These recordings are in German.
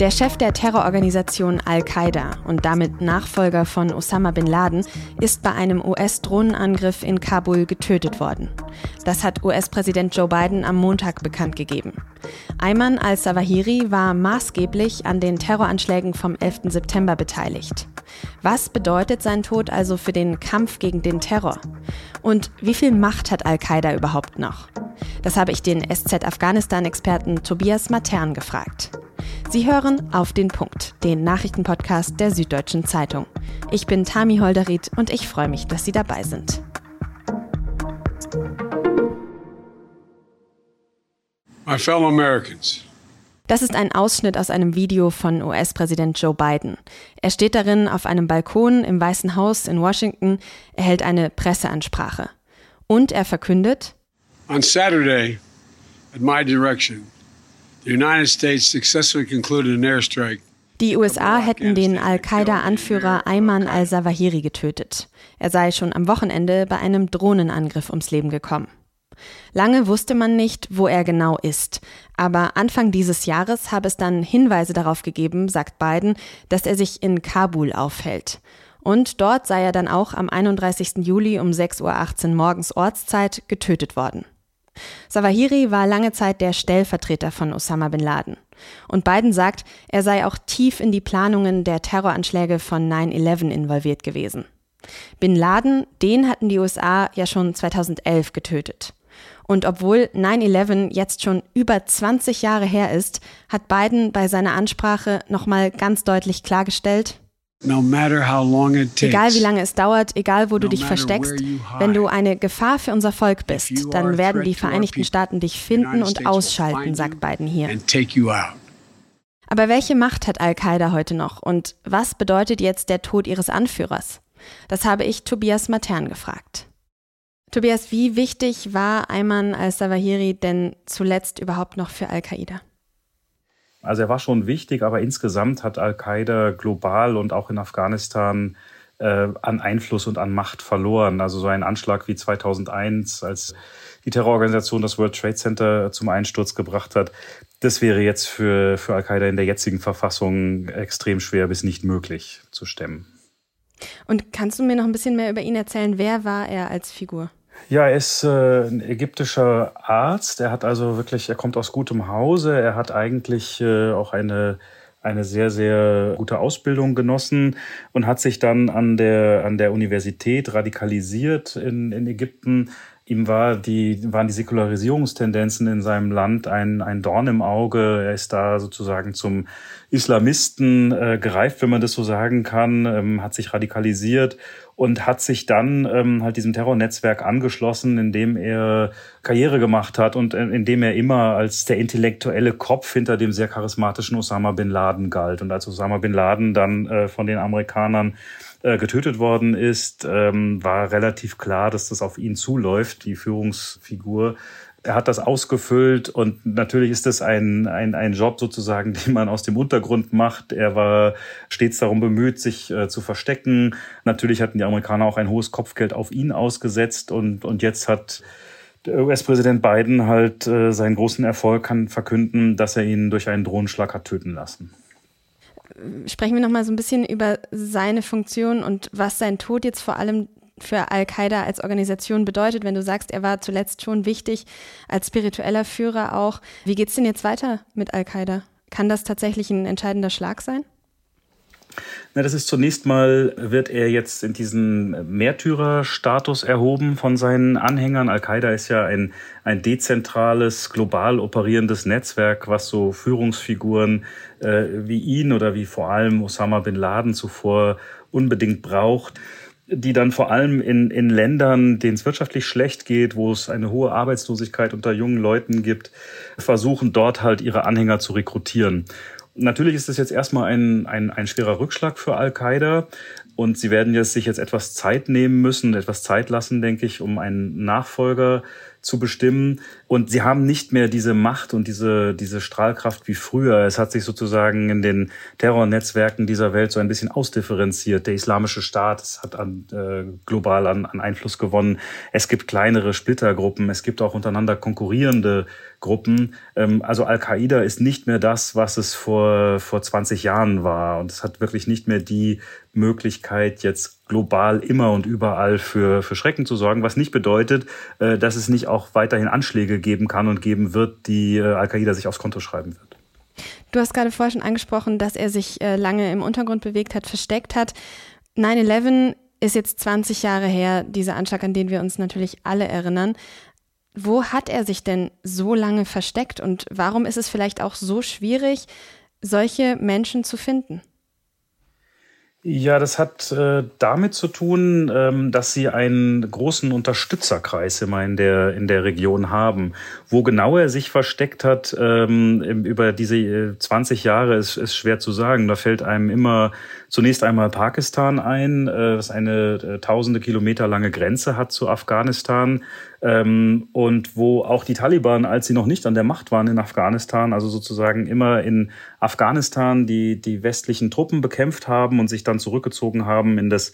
Der Chef der Terrororganisation Al-Qaida und damit Nachfolger von Osama bin Laden ist bei einem US-Drohnenangriff in Kabul getötet worden. Das hat US-Präsident Joe Biden am Montag bekannt gegeben. Ayman al-Zawahiri war maßgeblich an den Terroranschlägen vom 11. September beteiligt. Was bedeutet sein Tod also für den Kampf gegen den Terror? Und wie viel Macht hat Al-Qaida überhaupt noch? Das habe ich den SZ-Afghanistan-Experten Tobias Matern gefragt. Sie hören auf den Punkt, den Nachrichtenpodcast der Süddeutschen Zeitung. Ich bin Tami Holderried und ich freue mich, dass Sie dabei sind. My fellow Americans. Das ist ein Ausschnitt aus einem Video von US-Präsident Joe Biden. Er steht darin auf einem Balkon im Weißen Haus in Washington, er hält eine Presseansprache. Und er verkündet, On Saturday, at my direction, die USA hätten den Al-Qaida-Anführer Ayman al-Zawahiri getötet. Er sei schon am Wochenende bei einem Drohnenangriff ums Leben gekommen. Lange wusste man nicht, wo er genau ist. Aber Anfang dieses Jahres habe es dann Hinweise darauf gegeben, sagt Biden, dass er sich in Kabul aufhält. Und dort sei er dann auch am 31. Juli um 6.18 Uhr morgens Ortszeit getötet worden. Sawahiri war lange Zeit der Stellvertreter von Osama bin Laden. Und Biden sagt, er sei auch tief in die Planungen der Terroranschläge von 9-11 involviert gewesen. Bin Laden, den hatten die USA ja schon 2011 getötet. Und obwohl 9-11 jetzt schon über 20 Jahre her ist, hat Biden bei seiner Ansprache nochmal ganz deutlich klargestellt, Egal wie lange es dauert, egal wo du dich versteckst, wenn du eine Gefahr für unser Volk bist, dann werden die Vereinigten Staaten dich finden und ausschalten, sagt Biden hier. Aber welche Macht hat Al-Qaida heute noch und was bedeutet jetzt der Tod ihres Anführers? Das habe ich Tobias Matern gefragt. Tobias, wie wichtig war Ayman al-Sawahiri denn zuletzt überhaupt noch für Al-Qaida? Also er war schon wichtig, aber insgesamt hat Al-Qaida global und auch in Afghanistan äh, an Einfluss und an Macht verloren. Also so ein Anschlag wie 2001, als die Terrororganisation das World Trade Center zum Einsturz gebracht hat, das wäre jetzt für, für Al-Qaida in der jetzigen Verfassung extrem schwer bis nicht möglich zu stemmen. Und kannst du mir noch ein bisschen mehr über ihn erzählen? Wer war er als Figur? Ja, er ist äh, ein ägyptischer Arzt. Er hat also wirklich, er kommt aus gutem Hause. Er hat eigentlich äh, auch eine eine sehr, sehr gute Ausbildung genossen und hat sich dann an der, an der Universität radikalisiert in, in Ägypten. Ihm war die, waren die Säkularisierungstendenzen in seinem Land ein, ein Dorn im Auge. Er ist da sozusagen zum Islamisten äh, gereift, wenn man das so sagen kann, ähm, hat sich radikalisiert und hat sich dann ähm, halt diesem Terrornetzwerk angeschlossen, indem er Karriere gemacht hat und äh, indem er immer als der intellektuelle Kopf hinter dem sehr charismatischen Osama bin Laden galt. Und als Osama bin Laden dann äh, von den Amerikanern äh, getötet worden ist, ähm, war relativ klar, dass das auf ihn zuläuft, die Führungsfigur er hat das ausgefüllt und natürlich ist das ein, ein, ein Job sozusagen, den man aus dem Untergrund macht. Er war stets darum bemüht, sich äh, zu verstecken. Natürlich hatten die Amerikaner auch ein hohes Kopfgeld auf ihn ausgesetzt und, und jetzt hat US-Präsident Biden halt äh, seinen großen Erfolg kann verkünden, dass er ihn durch einen Drohnenschlag hat töten lassen. Sprechen wir noch mal so ein bisschen über seine Funktion und was sein Tod jetzt vor allem für Al-Qaida als Organisation bedeutet, wenn du sagst, er war zuletzt schon wichtig als spiritueller Führer auch. Wie geht es denn jetzt weiter mit Al-Qaida? Kann das tatsächlich ein entscheidender Schlag sein? Na, das ist zunächst mal, wird er jetzt in diesen Märtyrerstatus erhoben von seinen Anhängern. Al-Qaida ist ja ein, ein dezentrales, global operierendes Netzwerk, was so Führungsfiguren äh, wie ihn oder wie vor allem Osama bin Laden zuvor unbedingt braucht die dann vor allem in, in Ländern, denen es wirtschaftlich schlecht geht, wo es eine hohe Arbeitslosigkeit unter jungen Leuten gibt, versuchen dort halt ihre Anhänger zu rekrutieren. Natürlich ist es jetzt erstmal ein, ein, ein schwerer Rückschlag für Al-Qaida und sie werden jetzt sich jetzt etwas Zeit nehmen müssen, etwas Zeit lassen, denke ich, um einen Nachfolger zu bestimmen. Und sie haben nicht mehr diese Macht und diese, diese Strahlkraft wie früher. Es hat sich sozusagen in den Terrornetzwerken dieser Welt so ein bisschen ausdifferenziert. Der islamische Staat hat an, äh, global an, an Einfluss gewonnen. Es gibt kleinere Splittergruppen. Es gibt auch untereinander konkurrierende Gruppen. Ähm, also Al-Qaida ist nicht mehr das, was es vor, vor 20 Jahren war. Und es hat wirklich nicht mehr die Möglichkeit, jetzt global immer und überall für, für Schrecken zu sorgen, was nicht bedeutet, äh, dass es nicht auch weiterhin Anschläge geben kann und geben wird, die äh, Al-Qaida sich aufs Konto schreiben wird. Du hast gerade vorher schon angesprochen, dass er sich äh, lange im Untergrund bewegt hat, versteckt hat. 9-11 ist jetzt 20 Jahre her, dieser Anschlag, an den wir uns natürlich alle erinnern. Wo hat er sich denn so lange versteckt und warum ist es vielleicht auch so schwierig, solche Menschen zu finden? Ja, das hat äh, damit zu tun, ähm, dass sie einen großen Unterstützerkreis immer in der, in der Region haben. Wo genau er sich versteckt hat, ähm, über diese äh, 20 Jahre ist, ist schwer zu sagen. Da fällt einem immer zunächst einmal Pakistan ein, äh, was eine äh, tausende Kilometer lange Grenze hat zu Afghanistan ähm, und wo auch die Taliban, als sie noch nicht an der Macht waren in Afghanistan, also sozusagen immer in Afghanistan die, die westlichen Truppen bekämpft haben und sich dann zurückgezogen haben in das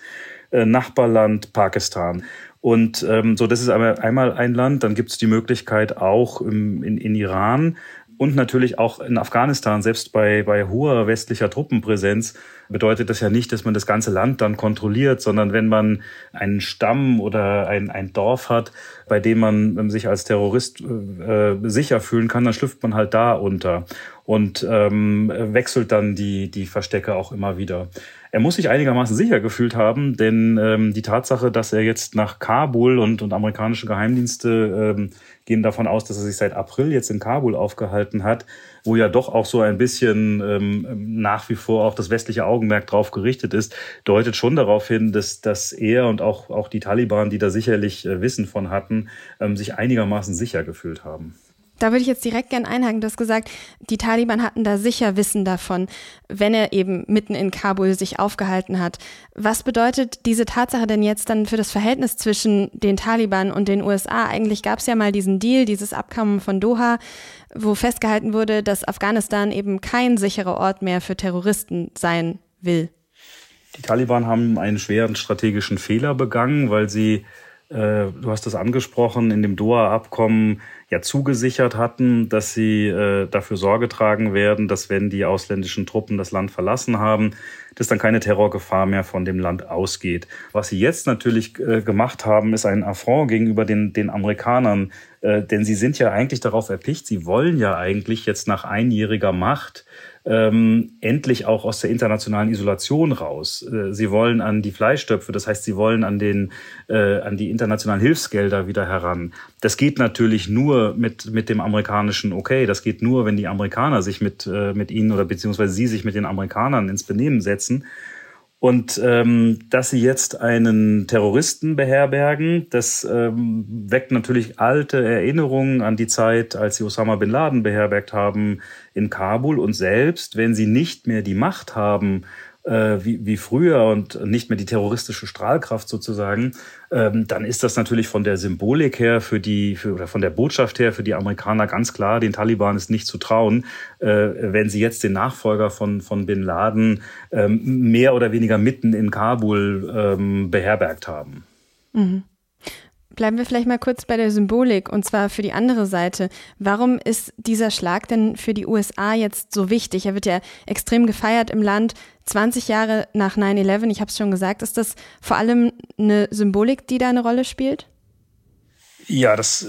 äh, Nachbarland Pakistan. Und ähm, so, das ist einmal ein Land. Dann gibt es die Möglichkeit auch im, in, in Iran und natürlich auch in Afghanistan, selbst bei, bei hoher westlicher Truppenpräsenz, bedeutet das ja nicht, dass man das ganze Land dann kontrolliert, sondern wenn man einen Stamm oder ein, ein Dorf hat, bei dem man sich als Terrorist äh, sicher fühlen kann, dann schlüpft man halt da unter und ähm, wechselt dann die, die Verstecke auch immer wieder. Er muss sich einigermaßen sicher gefühlt haben, denn ähm, die Tatsache, dass er jetzt nach Kabul und, und amerikanische Geheimdienste ähm, gehen davon aus, dass er sich seit April jetzt in Kabul aufgehalten hat, wo ja doch auch so ein bisschen ähm, nach wie vor auch das westliche Augenmerk drauf gerichtet ist, deutet schon darauf hin, dass, dass er und auch, auch die Taliban, die da sicherlich äh, Wissen von hatten, ähm, sich einigermaßen sicher gefühlt haben. Da würde ich jetzt direkt gern einhaken. Du hast gesagt, die Taliban hatten da sicher Wissen davon, wenn er eben mitten in Kabul sich aufgehalten hat. Was bedeutet diese Tatsache denn jetzt dann für das Verhältnis zwischen den Taliban und den USA? Eigentlich gab es ja mal diesen Deal, dieses Abkommen von Doha, wo festgehalten wurde, dass Afghanistan eben kein sicherer Ort mehr für Terroristen sein will. Die Taliban haben einen schweren strategischen Fehler begangen, weil sie, äh, du hast das angesprochen, in dem Doha-Abkommen ja zugesichert hatten, dass sie äh, dafür Sorge tragen werden, dass wenn die ausländischen Truppen das Land verlassen haben, dass dann keine Terrorgefahr mehr von dem Land ausgeht. Was sie jetzt natürlich äh, gemacht haben, ist ein Affront gegenüber den, den Amerikanern, äh, denn sie sind ja eigentlich darauf erpicht, sie wollen ja eigentlich jetzt nach einjähriger Macht ähm, endlich auch aus der internationalen Isolation raus. Äh, sie wollen an die Fleischtöpfe, das heißt, sie wollen an den äh, an die internationalen Hilfsgelder wieder heran. Das geht natürlich nur mit mit dem amerikanischen Okay. Das geht nur, wenn die Amerikaner sich mit äh, mit ihnen oder beziehungsweise sie sich mit den Amerikanern ins Benehmen setzen. Und ähm, dass sie jetzt einen Terroristen beherbergen, das ähm, weckt natürlich alte Erinnerungen an die Zeit, als sie Osama bin Laden beherbergt haben in Kabul. Und selbst wenn sie nicht mehr die Macht haben, äh, wie, wie früher und nicht mehr die terroristische Strahlkraft sozusagen, ähm, dann ist das natürlich von der Symbolik her für die, für, oder von der Botschaft her für die Amerikaner ganz klar, den Taliban ist nicht zu trauen, äh, wenn sie jetzt den Nachfolger von, von Bin Laden ähm, mehr oder weniger mitten in Kabul ähm, beherbergt haben. Mhm. Bleiben wir vielleicht mal kurz bei der Symbolik und zwar für die andere Seite. Warum ist dieser Schlag denn für die USA jetzt so wichtig? Er wird ja extrem gefeiert im Land. 20 Jahre nach 9-11, ich habe es schon gesagt, ist das vor allem eine Symbolik, die da eine Rolle spielt? Ja, das äh,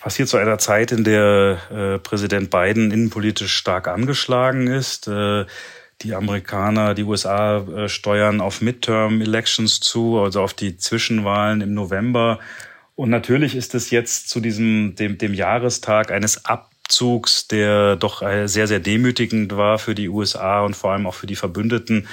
passiert zu einer Zeit, in der äh, Präsident Biden innenpolitisch stark angeschlagen ist. Äh, die Amerikaner, die USA steuern auf Midterm-Elections zu, also auf die Zwischenwahlen im November. Und natürlich ist es jetzt zu diesem, dem, dem Jahrestag eines Abzugs, der doch äh, sehr, sehr demütigend war für die USA und vor allem auch für die Verbündeten,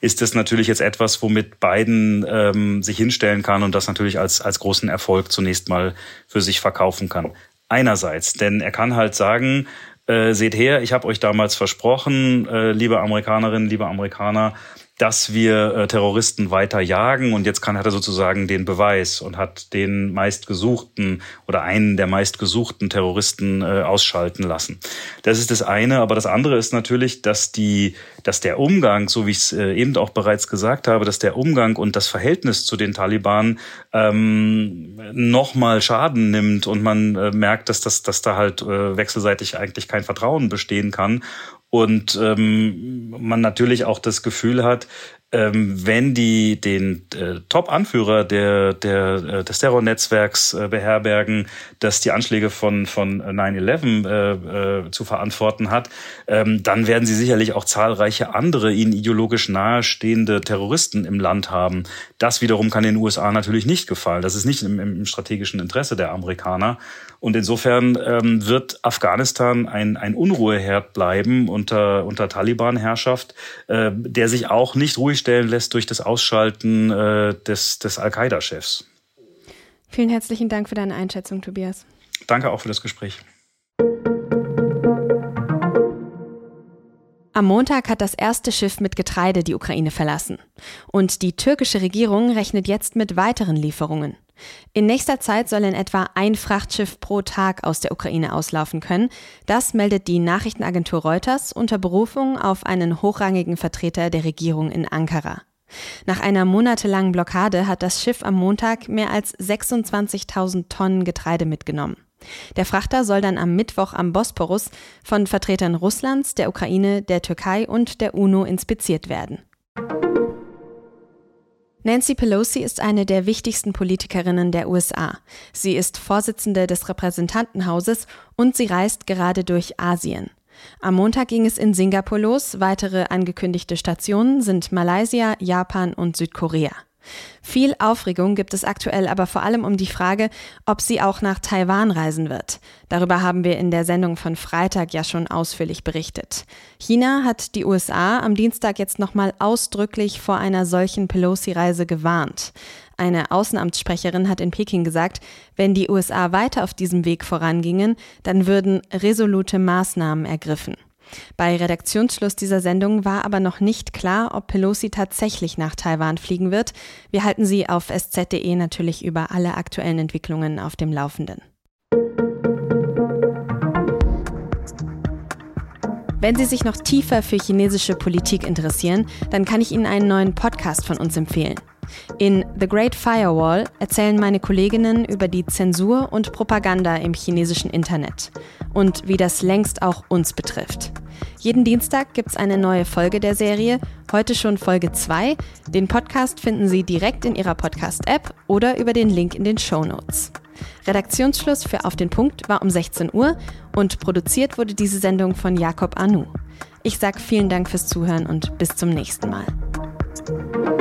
ist es natürlich jetzt etwas, womit Biden ähm, sich hinstellen kann und das natürlich als, als großen Erfolg zunächst mal für sich verkaufen kann. Einerseits, denn er kann halt sagen, äh, seht her, ich habe euch damals versprochen, äh, liebe Amerikanerinnen, liebe Amerikaner, dass wir äh, Terroristen weiter jagen. Und jetzt kann hat er sozusagen den Beweis und hat den meistgesuchten oder einen der meistgesuchten Terroristen äh, ausschalten lassen. Das ist das eine, aber das andere ist natürlich, dass die dass der Umgang, so wie ich es äh, eben auch bereits gesagt habe, dass der Umgang und das Verhältnis zu den Taliban ähm, nochmal Schaden nimmt und man äh, merkt, dass das dass da halt äh, wechselseitig eigentlich kein Vertrauen bestehen kann und ähm, man natürlich auch das Gefühl hat, ähm, wenn die den äh, Top-Anführer der, der, äh, des Terrornetzwerks äh, beherbergen, das die Anschläge von, von 9-11 äh, äh, zu verantworten hat, ähm, dann werden sie sicherlich auch zahlreiche andere ihnen ideologisch nahestehende Terroristen im Land haben. Das wiederum kann den USA natürlich nicht gefallen. Das ist nicht im, im strategischen Interesse der Amerikaner. Und insofern ähm, wird Afghanistan ein, ein Unruheherd bleiben unter, unter Taliban-Herrschaft, äh, der sich auch nicht ruhig stellen lässt durch das Ausschalten äh, des, des Al-Qaida-Chefs. Vielen herzlichen Dank für deine Einschätzung, Tobias. Danke auch für das Gespräch. Am Montag hat das erste Schiff mit Getreide die Ukraine verlassen. Und die türkische Regierung rechnet jetzt mit weiteren Lieferungen. In nächster Zeit soll in etwa ein Frachtschiff pro Tag aus der Ukraine auslaufen können. Das meldet die Nachrichtenagentur Reuters unter Berufung auf einen hochrangigen Vertreter der Regierung in Ankara. Nach einer monatelangen Blockade hat das Schiff am Montag mehr als 26.000 Tonnen Getreide mitgenommen. Der Frachter soll dann am Mittwoch am Bosporus von Vertretern Russlands, der Ukraine, der Türkei und der UNO inspiziert werden. Nancy Pelosi ist eine der wichtigsten Politikerinnen der USA. Sie ist Vorsitzende des Repräsentantenhauses und sie reist gerade durch Asien. Am Montag ging es in Singapur los. Weitere angekündigte Stationen sind Malaysia, Japan und Südkorea. Viel Aufregung gibt es aktuell aber vor allem um die Frage, ob sie auch nach Taiwan reisen wird. Darüber haben wir in der Sendung von Freitag ja schon ausführlich berichtet. China hat die USA am Dienstag jetzt nochmal ausdrücklich vor einer solchen Pelosi-Reise gewarnt. Eine Außenamtssprecherin hat in Peking gesagt, wenn die USA weiter auf diesem Weg vorangingen, dann würden resolute Maßnahmen ergriffen. Bei Redaktionsschluss dieser Sendung war aber noch nicht klar, ob Pelosi tatsächlich nach Taiwan fliegen wird. Wir halten Sie auf sz.de natürlich über alle aktuellen Entwicklungen auf dem Laufenden. Wenn Sie sich noch tiefer für chinesische Politik interessieren, dann kann ich Ihnen einen neuen Podcast von uns empfehlen. In The Great Firewall erzählen meine Kolleginnen über die Zensur und Propaganda im chinesischen Internet und wie das längst auch uns betrifft. Jeden Dienstag gibt es eine neue Folge der Serie, heute schon Folge 2. Den Podcast finden Sie direkt in Ihrer Podcast-App oder über den Link in den Show Notes. Redaktionsschluss für Auf den Punkt war um 16 Uhr und produziert wurde diese Sendung von Jakob Anu. Ich sage vielen Dank fürs Zuhören und bis zum nächsten Mal.